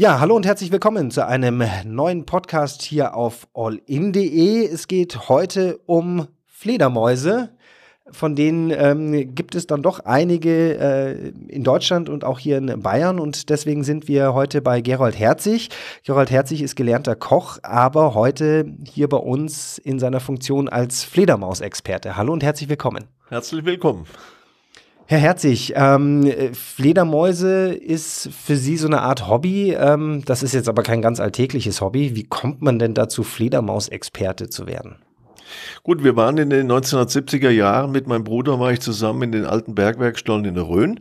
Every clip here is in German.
Ja, hallo und herzlich willkommen zu einem neuen Podcast hier auf allin.de. Es geht heute um Fledermäuse. Von denen ähm, gibt es dann doch einige äh, in Deutschland und auch hier in Bayern. Und deswegen sind wir heute bei Gerold Herzig. Gerold Herzig ist gelernter Koch, aber heute hier bei uns in seiner Funktion als Fledermausexperte. Hallo und herzlich willkommen. Herzlich willkommen. Herr Herzig, ähm, Fledermäuse ist für Sie so eine Art Hobby. Ähm, das ist jetzt aber kein ganz alltägliches Hobby. Wie kommt man denn dazu, Fledermausexperte zu werden? Gut, wir waren in den 1970er Jahren mit meinem Bruder, war ich zusammen in den alten Bergwerkstollen in der Rhön.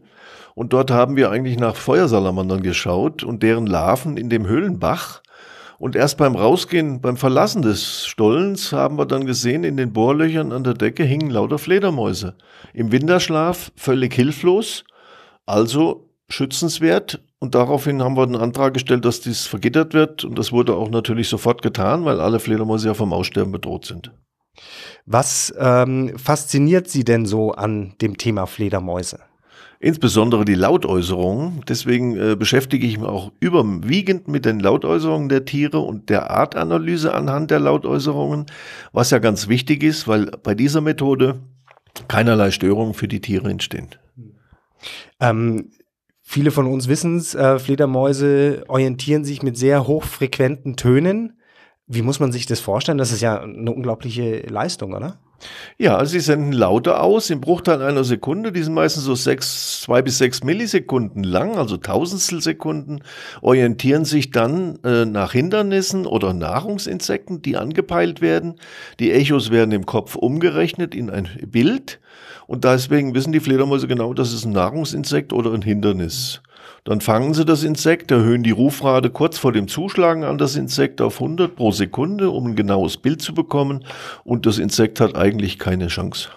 Und dort haben wir eigentlich nach Feuersalamandern geschaut und deren Larven in dem Höhlenbach. Und erst beim Rausgehen, beim Verlassen des Stollens haben wir dann gesehen, in den Bohrlöchern an der Decke hingen lauter Fledermäuse. Im Winterschlaf völlig hilflos, also schützenswert. Und daraufhin haben wir einen Antrag gestellt, dass dies vergittert wird. Und das wurde auch natürlich sofort getan, weil alle Fledermäuse ja vom Aussterben bedroht sind. Was ähm, fasziniert Sie denn so an dem Thema Fledermäuse? Insbesondere die Lautäußerungen. Deswegen äh, beschäftige ich mich auch überwiegend mit den Lautäußerungen der Tiere und der Artanalyse anhand der Lautäußerungen, was ja ganz wichtig ist, weil bei dieser Methode keinerlei Störungen für die Tiere entstehen. Ähm, viele von uns wissen es, äh, Fledermäuse orientieren sich mit sehr hochfrequenten Tönen. Wie muss man sich das vorstellen? Das ist ja eine unglaubliche Leistung, oder? Ja, also sie senden Laute aus im Bruchteil einer Sekunde. Die sind meistens so sechs, zwei bis sechs Millisekunden lang, also Tausendstel orientieren sich dann äh, nach Hindernissen oder Nahrungsinsekten, die angepeilt werden. Die Echos werden im Kopf umgerechnet in ein Bild. Und deswegen wissen die Fledermäuse genau, das ist ein Nahrungsinsekt oder ein Hindernis. Dann fangen sie das Insekt, erhöhen die Rufrate kurz vor dem Zuschlagen an das Insekt auf 100 pro Sekunde, um ein genaues Bild zu bekommen. Und das Insekt hat eigentlich keine Chance.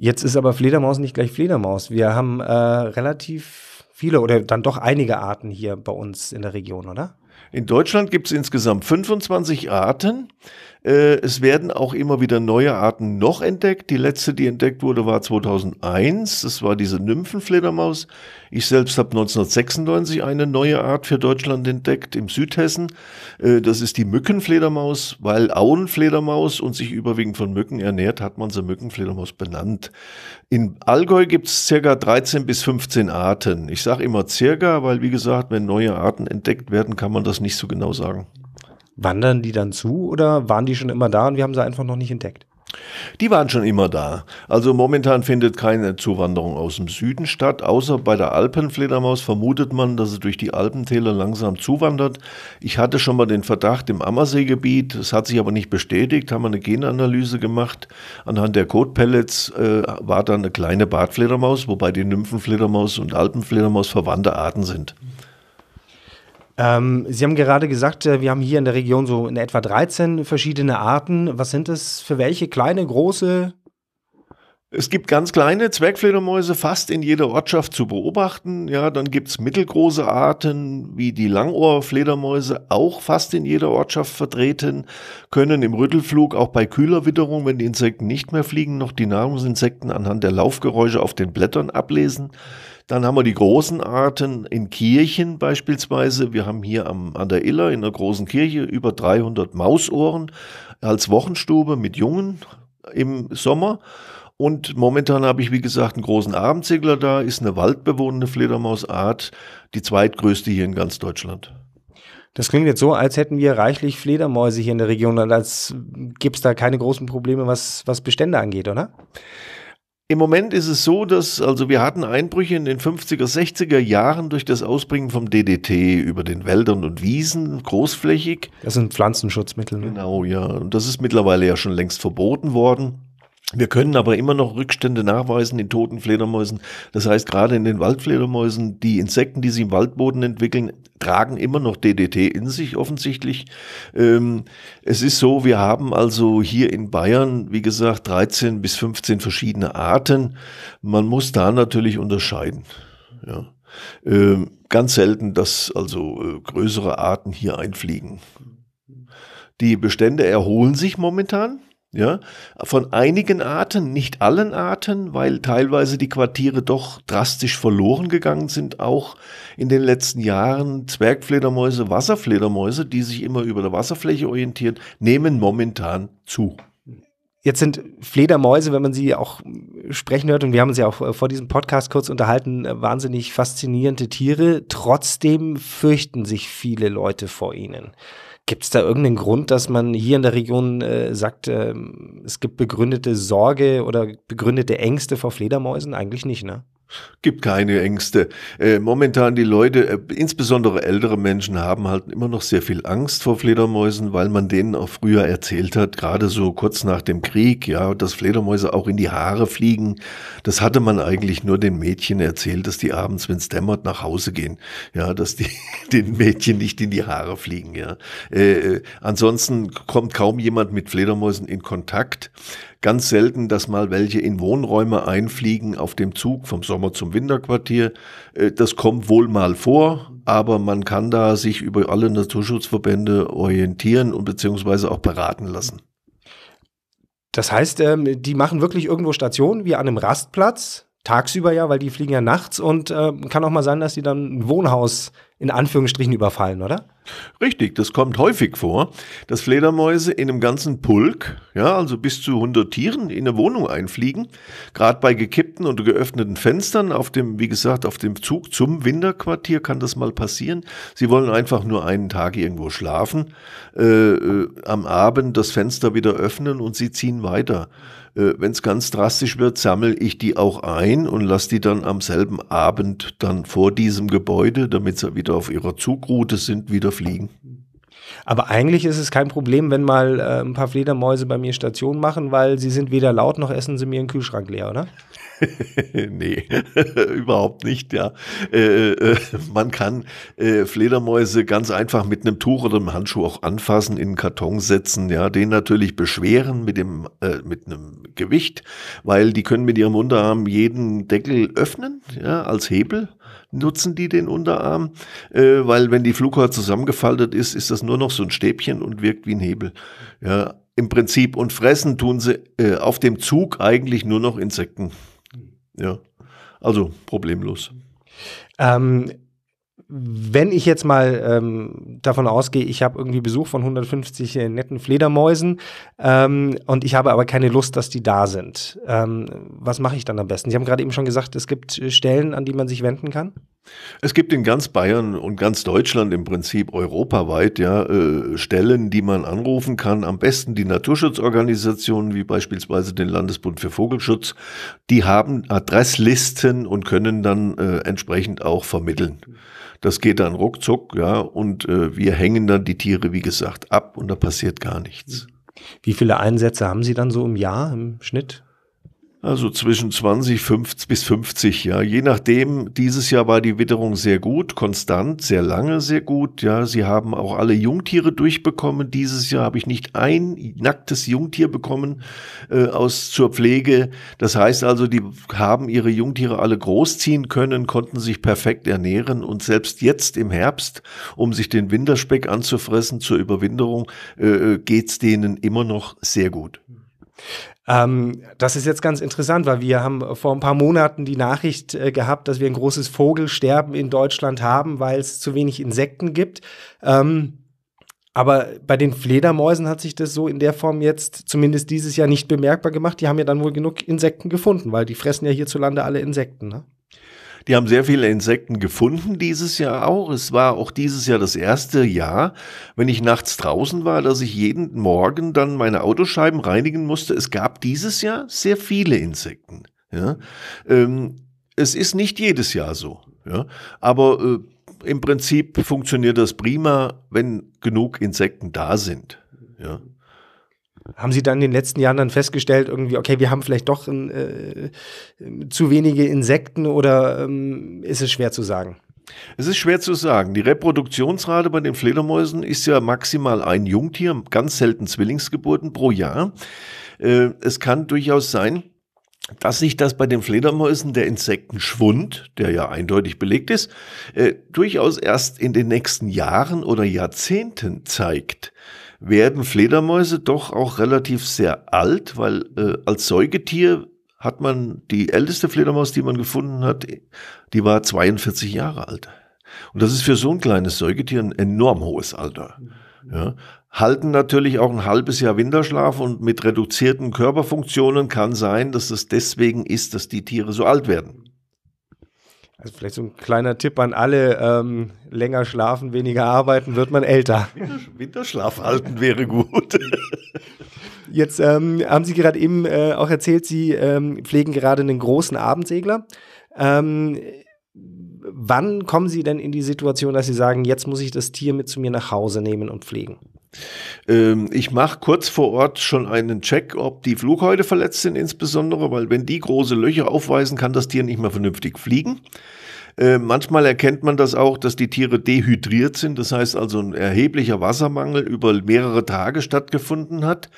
Jetzt ist aber Fledermaus nicht gleich Fledermaus. Wir haben äh, relativ viele oder dann doch einige Arten hier bei uns in der Region, oder? In Deutschland gibt es insgesamt 25 Arten. Äh, es werden auch immer wieder neue Arten noch entdeckt. Die letzte, die entdeckt wurde, war 2001. Das war diese Nymphenfledermaus. Ich selbst habe 1996 eine neue Art für Deutschland entdeckt im Südhessen. Äh, das ist die Mückenfledermaus, weil Auenfledermaus und sich überwiegend von Mücken ernährt, hat man sie Mückenfledermaus benannt. In Allgäu gibt es circa 13 bis 15 Arten. Ich sage immer circa, weil wie gesagt, wenn neue Arten entdeckt werden, kann man das nicht so genau sagen. Wandern die dann zu oder waren die schon immer da und wir haben sie einfach noch nicht entdeckt? Die waren schon immer da. Also momentan findet keine Zuwanderung aus dem Süden statt, außer bei der Alpenfledermaus vermutet man, dass sie durch die Alpentäler langsam zuwandert. Ich hatte schon mal den Verdacht im Ammerseegebiet, es hat sich aber nicht bestätigt, haben wir eine Genanalyse gemacht. Anhand der Kotpellets äh, war da eine kleine Bartfledermaus, wobei die Nymphenfledermaus und Alpenfledermaus verwandte Arten sind. Ähm, Sie haben gerade gesagt, äh, wir haben hier in der Region so in etwa 13 verschiedene Arten. Was sind das für welche? Kleine, große? Es gibt ganz kleine Zwergfledermäuse fast in jeder Ortschaft zu beobachten. Ja, dann gibt's mittelgroße Arten wie die Langohrfledermäuse, auch fast in jeder Ortschaft vertreten, können im Rüttelflug auch bei kühler Witterung, wenn die Insekten nicht mehr fliegen, noch die Nahrungsinsekten anhand der Laufgeräusche auf den Blättern ablesen. Dann haben wir die großen Arten in Kirchen beispielsweise. Wir haben hier am, an der Iller in der großen Kirche über 300 Mausohren als Wochenstube mit Jungen im Sommer. Und momentan habe ich, wie gesagt, einen großen Abendsegler da, ist eine waldbewohnende Fledermausart, die zweitgrößte hier in ganz Deutschland. Das klingt jetzt so, als hätten wir reichlich Fledermäuse hier in der Region und als gibt es da keine großen Probleme, was, was Bestände angeht, oder? Im Moment ist es so, dass, also wir hatten Einbrüche in den 50er, 60er Jahren durch das Ausbringen vom DDT über den Wäldern und Wiesen, großflächig. Das sind Pflanzenschutzmittel. Ne? Genau, ja. Und das ist mittlerweile ja schon längst verboten worden. Wir können aber immer noch Rückstände nachweisen in toten Fledermäusen. Das heißt, gerade in den Waldfledermäusen, die Insekten, die sie im Waldboden entwickeln, tragen immer noch DDT in sich offensichtlich. Ähm, es ist so, wir haben also hier in Bayern, wie gesagt, 13 bis 15 verschiedene Arten. Man muss da natürlich unterscheiden. Ja. Ähm, ganz selten, dass also äh, größere Arten hier einfliegen. Die Bestände erholen sich momentan. Ja, von einigen Arten, nicht allen Arten, weil teilweise die Quartiere doch drastisch verloren gegangen sind, auch in den letzten Jahren. Zwergfledermäuse, Wasserfledermäuse, die sich immer über der Wasserfläche orientieren, nehmen momentan zu. Jetzt sind Fledermäuse, wenn man sie auch sprechen hört, und wir haben ja auch vor diesem Podcast kurz unterhalten, wahnsinnig faszinierende Tiere. Trotzdem fürchten sich viele Leute vor ihnen. Gibt es da irgendeinen Grund, dass man hier in der Region äh, sagt, äh, es gibt begründete Sorge oder begründete Ängste vor Fledermäusen? Eigentlich nicht, ne? Gibt keine Ängste. Äh, momentan die Leute, äh, insbesondere ältere Menschen, haben halt immer noch sehr viel Angst vor Fledermäusen, weil man denen auch früher erzählt hat, gerade so kurz nach dem Krieg, ja, dass Fledermäuse auch in die Haare fliegen. Das hatte man eigentlich nur den Mädchen erzählt, dass die abends, wenn es dämmert, nach Hause gehen. Ja, dass die den Mädchen nicht in die Haare fliegen, ja. Äh, äh ansonsten kommt kaum jemand mit Fledermäusen in Kontakt. Ganz selten, dass mal welche in Wohnräume einfliegen auf dem Zug vom Sommer zum Winterquartier. Äh, das kommt wohl mal vor, aber man kann da sich über alle Naturschutzverbände orientieren und beziehungsweise auch beraten lassen. Das heißt, ähm, die machen wirklich irgendwo Stationen wie an einem Rastplatz, tagsüber ja, weil die fliegen ja nachts und äh, kann auch mal sein, dass die dann ein Wohnhaus in Anführungsstrichen überfallen, oder? Richtig, das kommt häufig vor, dass Fledermäuse in einem ganzen Pulk, ja, also bis zu 100 Tieren in eine Wohnung einfliegen, gerade bei gekippten und geöffneten Fenstern auf dem, wie gesagt, auf dem Zug zum Winterquartier kann das mal passieren. Sie wollen einfach nur einen Tag irgendwo schlafen, äh, äh, am Abend das Fenster wieder öffnen und sie ziehen weiter. Äh, Wenn es ganz drastisch wird, sammle ich die auch ein und lasse die dann am selben Abend dann vor diesem Gebäude, damit sie wieder auf ihrer Zugroute sind, wieder fliegen. Aber eigentlich ist es kein Problem, wenn mal äh, ein paar Fledermäuse bei mir Station machen, weil sie sind weder laut noch essen sie mir den Kühlschrank leer, oder? nee, überhaupt nicht, ja. Äh, äh, man kann äh, Fledermäuse ganz einfach mit einem Tuch oder einem Handschuh auch anfassen, in einen Karton setzen, ja, den natürlich beschweren mit dem, äh, mit einem Gewicht, weil die können mit ihrem Unterarm jeden Deckel öffnen, ja, als Hebel nutzen die den Unterarm, äh, weil wenn die Flughaut zusammengefaltet ist, ist das nur noch so ein Stäbchen und wirkt wie ein Hebel. Ja, im Prinzip und fressen tun sie äh, auf dem Zug eigentlich nur noch Insekten. Ja, also problemlos. Ähm, wenn ich jetzt mal ähm, davon ausgehe, ich habe irgendwie Besuch von 150 äh, netten Fledermäusen ähm, und ich habe aber keine Lust, dass die da sind, ähm, was mache ich dann am besten? Sie haben gerade eben schon gesagt, es gibt äh, Stellen, an die man sich wenden kann. Es gibt in ganz Bayern und ganz Deutschland im Prinzip europaweit ja äh, Stellen, die man anrufen kann. Am besten die Naturschutzorganisationen wie beispielsweise den Landesbund für Vogelschutz. Die haben Adresslisten und können dann äh, entsprechend auch vermitteln. Das geht dann ruckzuck, ja, und äh, wir hängen dann die Tiere, wie gesagt, ab und da passiert gar nichts. Wie viele Einsätze haben Sie dann so im Jahr im Schnitt? Also zwischen 20 50 bis 50, ja. Je nachdem, dieses Jahr war die Witterung sehr gut, konstant, sehr lange sehr gut, ja. Sie haben auch alle Jungtiere durchbekommen. Dieses Jahr habe ich nicht ein nacktes Jungtier bekommen äh, aus zur Pflege. Das heißt also, die haben ihre Jungtiere alle großziehen können, konnten sich perfekt ernähren und selbst jetzt im Herbst, um sich den Winterspeck anzufressen zur Überwinterung, äh, äh geht's denen immer noch sehr gut. Ähm, das ist jetzt ganz interessant, weil wir haben vor ein paar Monaten die Nachricht äh, gehabt, dass wir ein großes Vogelsterben in Deutschland haben, weil es zu wenig Insekten gibt. Ähm, aber bei den Fledermäusen hat sich das so in der Form jetzt zumindest dieses Jahr nicht bemerkbar gemacht. Die haben ja dann wohl genug Insekten gefunden, weil die fressen ja hierzulande alle Insekten. Ne? Die haben sehr viele Insekten gefunden dieses Jahr auch. Es war auch dieses Jahr das erste Jahr, wenn ich nachts draußen war, dass ich jeden Morgen dann meine Autoscheiben reinigen musste. Es gab dieses Jahr sehr viele Insekten. Ja? Ähm, es ist nicht jedes Jahr so. Ja? Aber äh, im Prinzip funktioniert das prima, wenn genug Insekten da sind. Ja? Haben Sie dann in den letzten Jahren dann festgestellt, irgendwie, okay, wir haben vielleicht doch äh, zu wenige Insekten oder ähm, ist es schwer zu sagen? Es ist schwer zu sagen. Die Reproduktionsrate bei den Fledermäusen ist ja maximal ein Jungtier, ganz selten Zwillingsgeburten pro Jahr. Äh, es kann durchaus sein, dass sich das bei den Fledermäusen der Insektenschwund, der ja eindeutig belegt ist, äh, durchaus erst in den nächsten Jahren oder Jahrzehnten zeigt. Werden Fledermäuse doch auch relativ sehr alt, weil äh, als Säugetier hat man die älteste Fledermaus, die man gefunden hat, die war 42 Jahre alt. Und das ist für so ein kleines Säugetier ein enorm hohes Alter. Ja. Halten natürlich auch ein halbes Jahr Winterschlaf und mit reduzierten Körperfunktionen kann sein, dass es deswegen ist, dass die Tiere so alt werden. Also vielleicht so ein kleiner Tipp an alle, ähm, länger schlafen, weniger arbeiten, wird man älter. Winterschlaf halten wäre gut. Jetzt ähm, haben Sie gerade eben äh, auch erzählt, Sie ähm, pflegen gerade einen großen Abendsegler. Ähm, wann kommen Sie denn in die Situation, dass Sie sagen, jetzt muss ich das Tier mit zu mir nach Hause nehmen und pflegen? Ähm, ich mache kurz vor Ort schon einen Check, ob die Flughäute verletzt sind, insbesondere, weil wenn die große Löcher aufweisen, kann das Tier nicht mehr vernünftig fliegen. Äh, manchmal erkennt man das auch, dass die Tiere dehydriert sind, das heißt also ein erheblicher Wassermangel über mehrere Tage stattgefunden hat.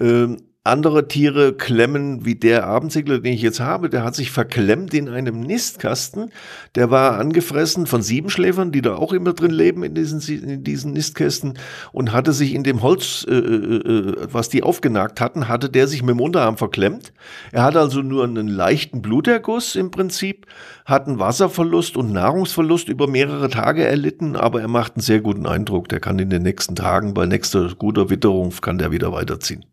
Ähm, andere Tiere klemmen, wie der Abendsegler, den ich jetzt habe, der hat sich verklemmt in einem Nistkasten. Der war angefressen von Siebenschläfern, die da auch immer drin leben in diesen, in diesen Nistkästen und hatte sich in dem Holz, äh, äh, äh, was die aufgenagt hatten, hatte der sich mit dem Unterarm verklemmt. Er hat also nur einen leichten Bluterguss im Prinzip, hat einen Wasserverlust und Nahrungsverlust über mehrere Tage erlitten, aber er macht einen sehr guten Eindruck. Der kann in den nächsten Tagen bei nächster guter Witterung kann der wieder weiterziehen.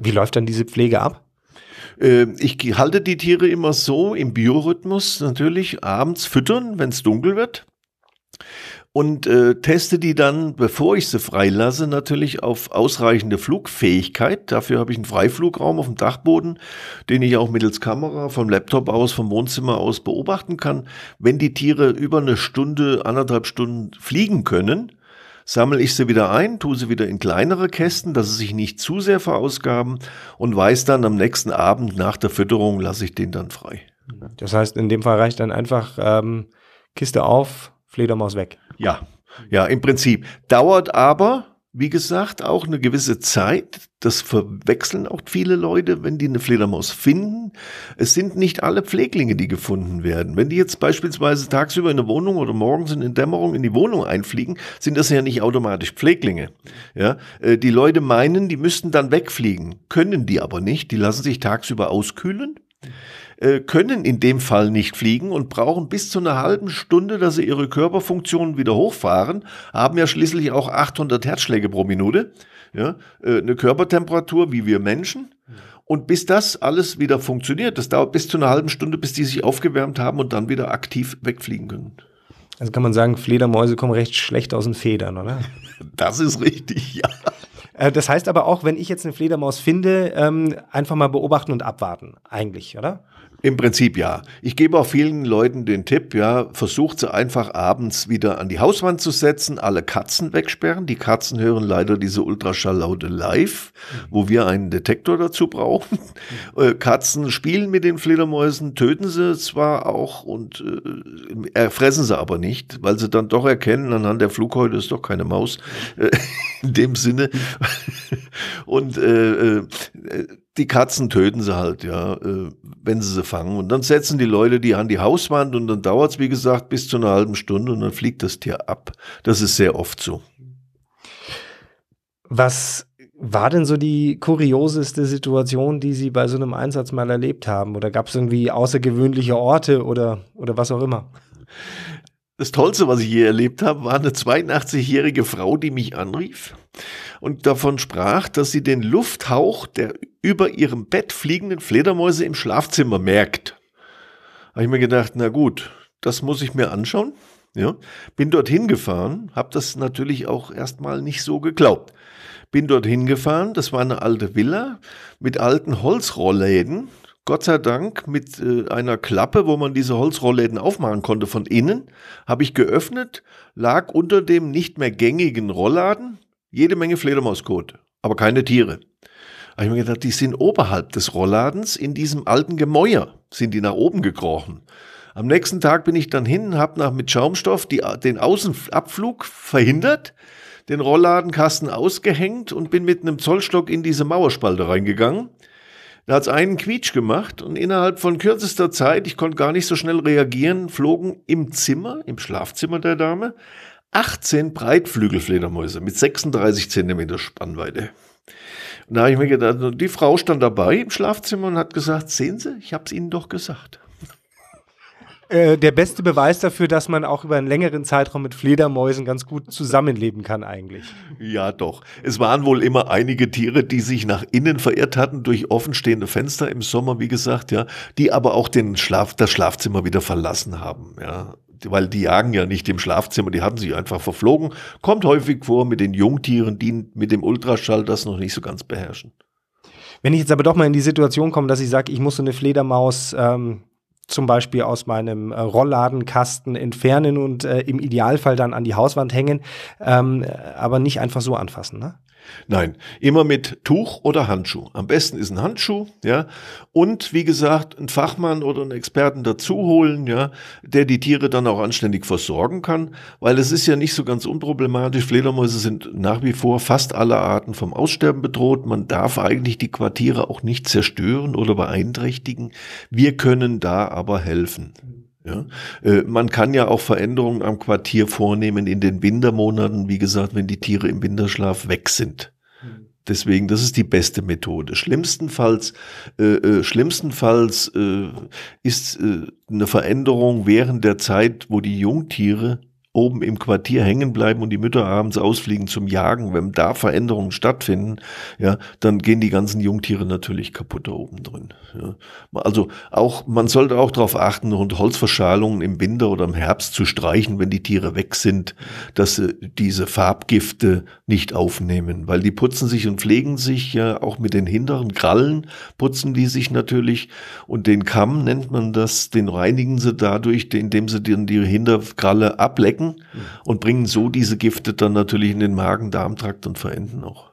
Wie läuft dann diese Pflege ab? Ähm, ich halte die Tiere immer so im Biorhythmus natürlich abends füttern, wenn es dunkel wird. Und äh, teste die dann, bevor ich sie freilasse, natürlich auf ausreichende Flugfähigkeit. Dafür habe ich einen Freiflugraum auf dem Dachboden, den ich auch mittels Kamera vom Laptop aus, vom Wohnzimmer aus beobachten kann. Wenn die Tiere über eine Stunde, anderthalb Stunden fliegen können, sammle ich sie wieder ein, tue sie wieder in kleinere Kästen, dass sie sich nicht zu sehr verausgaben und weiß dann am nächsten Abend nach der Fütterung lasse ich den dann frei. Das heißt, in dem Fall reicht dann einfach ähm, Kiste auf, Fledermaus weg. Ja, ja, im Prinzip. Dauert aber wie gesagt, auch eine gewisse Zeit. Das verwechseln auch viele Leute, wenn die eine Fledermaus finden. Es sind nicht alle Pfleglinge, die gefunden werden. Wenn die jetzt beispielsweise tagsüber in eine Wohnung oder morgens in Dämmerung in die Wohnung einfliegen, sind das ja nicht automatisch Pfleglinge. Ja, äh, die Leute meinen, die müssten dann wegfliegen, können die aber nicht. Die lassen sich tagsüber auskühlen äh, können in dem Fall nicht fliegen und brauchen bis zu einer halben Stunde, dass sie ihre Körperfunktionen wieder hochfahren, haben ja schließlich auch 800 Herzschläge pro Minute, ja, äh, eine Körpertemperatur wie wir Menschen. Und bis das alles wieder funktioniert, das dauert bis zu einer halben Stunde, bis die sich aufgewärmt haben und dann wieder aktiv wegfliegen können. Also kann man sagen, Fledermäuse kommen recht schlecht aus den Federn, oder? Das ist richtig, ja. Äh, das heißt aber auch, wenn ich jetzt eine Fledermaus finde, ähm, einfach mal beobachten und abwarten, eigentlich, oder? Im Prinzip ja. Ich gebe auch vielen Leuten den Tipp, ja, versucht sie einfach abends wieder an die Hauswand zu setzen, alle Katzen wegsperren. Die Katzen hören leider diese Ultraschalllaute live, wo wir einen Detektor dazu brauchen. Äh, Katzen spielen mit den Fledermäusen, töten sie zwar auch und äh, fressen sie aber nicht, weil sie dann doch erkennen, anhand der Flughäute ist doch keine Maus. Äh, in dem Sinne. und äh, äh, die Katzen töten sie halt, ja, äh, wenn sie sie fangen. Und dann setzen die Leute die an die Hauswand und dann dauert es, wie gesagt, bis zu einer halben Stunde und dann fliegt das Tier ab. Das ist sehr oft so. Was war denn so die kurioseste Situation, die Sie bei so einem Einsatz mal erlebt haben? Oder gab es irgendwie außergewöhnliche Orte oder, oder was auch immer? Das Tollste, was ich je erlebt habe, war eine 82-jährige Frau, die mich anrief und davon sprach, dass sie den Lufthauch der über ihrem Bett fliegenden Fledermäuse im Schlafzimmer merkt. Habe ich mir gedacht, na gut, das muss ich mir anschauen. Ja, bin dorthin gefahren, habe das natürlich auch erstmal nicht so geglaubt. Bin dorthin gefahren, das war eine alte Villa mit alten Holzrollläden, Gott sei Dank mit äh, einer Klappe, wo man diese Holzrollläden aufmachen konnte von innen, habe ich geöffnet, lag unter dem nicht mehr gängigen Rollladen jede Menge Fledermauskot, aber keine Tiere. Da habe ich mir gedacht, die sind oberhalb des Rollladens in diesem alten Gemäuer, sind die nach oben gekrochen. Am nächsten Tag bin ich dann hin, habe nach mit Schaumstoff die, den Außenabflug verhindert, den Rollladenkasten ausgehängt und bin mit einem Zollstock in diese Mauerspalte reingegangen da hat es einen Quietsch gemacht und innerhalb von kürzester Zeit, ich konnte gar nicht so schnell reagieren, flogen im Zimmer, im Schlafzimmer der Dame, 18 Breitflügelfledermäuse mit 36 Zentimeter Spannweite. Und da habe ich mir gedacht, die Frau stand dabei im Schlafzimmer und hat gesagt, sehen Sie, ich habe es Ihnen doch gesagt. Äh, der beste Beweis dafür, dass man auch über einen längeren Zeitraum mit Fledermäusen ganz gut zusammenleben kann eigentlich. Ja, doch. Es waren wohl immer einige Tiere, die sich nach innen verirrt hatten durch offenstehende Fenster im Sommer, wie gesagt, ja, die aber auch den Schlaf, das Schlafzimmer wieder verlassen haben, ja. Weil die jagen ja nicht im Schlafzimmer, die hatten sich einfach verflogen. Kommt häufig vor mit den Jungtieren, die mit dem Ultraschall das noch nicht so ganz beherrschen. Wenn ich jetzt aber doch mal in die Situation komme, dass ich sage, ich muss so eine Fledermaus ähm, zum Beispiel aus meinem äh, Rollladenkasten entfernen und äh, im Idealfall dann an die Hauswand hängen, ähm, aber nicht einfach so anfassen. Ne? Nein, immer mit Tuch oder Handschuh. Am besten ist ein Handschuh, ja. Und wie gesagt, ein Fachmann oder einen Experten dazu holen, ja, der die Tiere dann auch anständig versorgen kann, weil es ist ja nicht so ganz unproblematisch. Fledermäuse sind nach wie vor fast alle Arten vom Aussterben bedroht. Man darf eigentlich die Quartiere auch nicht zerstören oder beeinträchtigen. Wir können da aber helfen. Ja, äh, man kann ja auch Veränderungen am Quartier vornehmen in den Wintermonaten, wie gesagt, wenn die Tiere im Winterschlaf weg sind. Mhm. Deswegen, das ist die beste Methode. Schlimmstenfalls, äh, äh, schlimmstenfalls äh, ist äh, eine Veränderung während der Zeit, wo die Jungtiere oben im Quartier hängen bleiben und die Mütter abends ausfliegen zum Jagen, wenn da Veränderungen stattfinden, ja, dann gehen die ganzen Jungtiere natürlich kaputt da oben drin. Ja. Also auch, man sollte auch darauf achten, und Holzverschalungen im Winter oder im Herbst zu streichen, wenn die Tiere weg sind, dass sie diese Farbgifte nicht aufnehmen, weil die putzen sich und pflegen sich ja auch mit den hinteren Krallen, putzen die sich natürlich und den Kamm nennt man das, den reinigen sie dadurch, indem sie die, die Hinterkralle ablecken Mhm. und bringen so diese Gifte dann natürlich in den Magen-Darm-Trakt und verenden auch.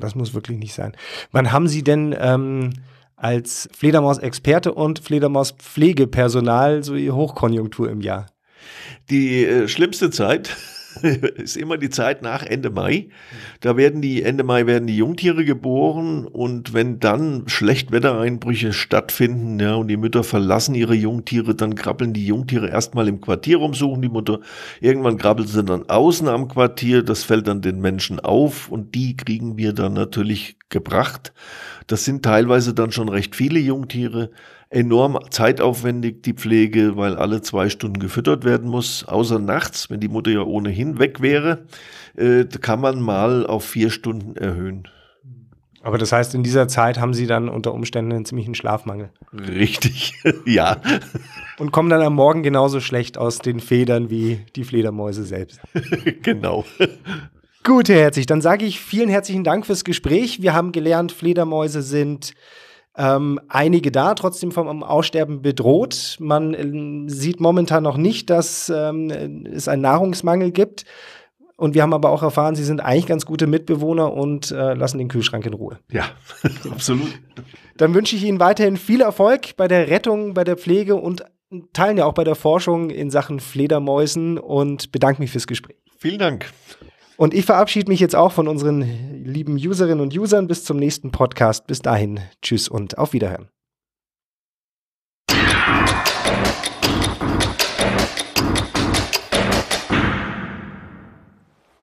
Das muss wirklich nicht sein. Wann haben Sie denn ähm, als Fledermaus-Experte und Fledermaus-Pflegepersonal so Ihre Hochkonjunktur im Jahr? Die äh, schlimmste Zeit ist immer die Zeit nach Ende Mai. Da werden die, Ende Mai werden die Jungtiere geboren und wenn dann Schlechtwettereinbrüche stattfinden, ja, und die Mütter verlassen ihre Jungtiere, dann krabbeln die Jungtiere erstmal im Quartier rum, suchen die Mutter. Irgendwann krabbeln sie dann außen am Quartier, das fällt dann den Menschen auf und die kriegen wir dann natürlich gebracht. Das sind teilweise dann schon recht viele Jungtiere enorm zeitaufwendig, die Pflege, weil alle zwei Stunden gefüttert werden muss, außer nachts, wenn die Mutter ja ohnehin weg wäre, äh, kann man mal auf vier Stunden erhöhen. Aber das heißt, in dieser Zeit haben Sie dann unter Umständen einen ziemlichen Schlafmangel. Richtig, ja. Und kommen dann am Morgen genauso schlecht aus den Federn wie die Fledermäuse selbst. genau. Gut, Herr Herzig, dann sage ich vielen herzlichen Dank fürs Gespräch. Wir haben gelernt, Fledermäuse sind ähm, einige da, trotzdem vom Aussterben bedroht. Man äh, sieht momentan noch nicht, dass ähm, es einen Nahrungsmangel gibt. Und wir haben aber auch erfahren, sie sind eigentlich ganz gute Mitbewohner und äh, lassen den Kühlschrank in Ruhe. Ja, absolut. Dann wünsche ich Ihnen weiterhin viel Erfolg bei der Rettung, bei der Pflege und teilen ja auch bei der Forschung in Sachen Fledermäusen und bedanke mich fürs Gespräch. Vielen Dank. Und ich verabschiede mich jetzt auch von unseren lieben Userinnen und Usern bis zum nächsten Podcast. Bis dahin, tschüss und auf Wiederhören.